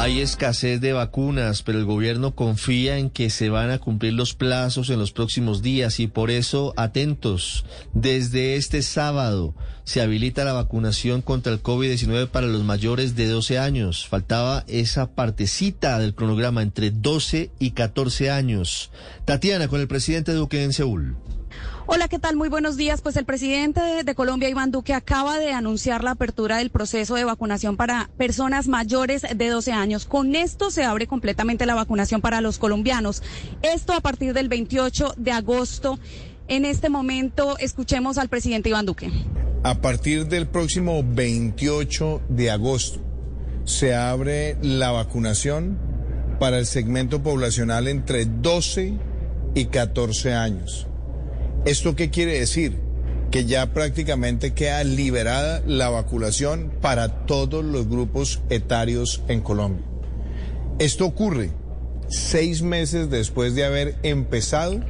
Hay escasez de vacunas, pero el gobierno confía en que se van a cumplir los plazos en los próximos días y por eso atentos. Desde este sábado se habilita la vacunación contra el COVID-19 para los mayores de 12 años. Faltaba esa partecita del cronograma entre 12 y 14 años. Tatiana con el presidente Duque en Seúl. Hola, ¿qué tal? Muy buenos días. Pues el presidente de, Colombia, Iván Duque, acaba de anunciar la apertura del proceso de vacunación para personas mayores de 12 años. Con esto se abre completamente la vacunación para los colombianos. Esto a partir del 28 de agosto. En este momento, escuchemos al presidente Iván Duque. A partir del próximo 28 de agosto se abre la vacunación para el segmento poblacional entre 12 y 14 años. ¿Esto qué quiere decir? Que ya prácticamente queda liberada la vacunación para todos los grupos etarios en Colombia. Esto ocurre seis meses después de haber empezado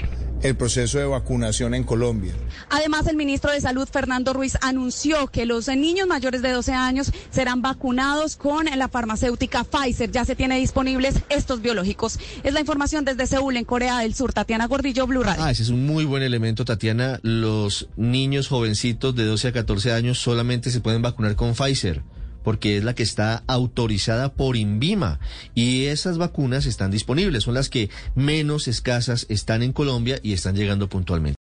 el proceso de vacunación en Colombia. Además, el ministro de Salud, Fernando Ruiz, anunció que los niños mayores de 12 años serán vacunados con la farmacéutica Pfizer. Ya se tiene disponibles estos biológicos. Es la información desde Seúl, en Corea del Sur. Tatiana Gordillo, Blue Radio. Ah, ese es un muy buen elemento, Tatiana. Los niños jovencitos de 12 a 14 años solamente se pueden vacunar con Pfizer porque es la que está autorizada por INVIMA y esas vacunas están disponibles, son las que menos escasas están en Colombia y están llegando puntualmente.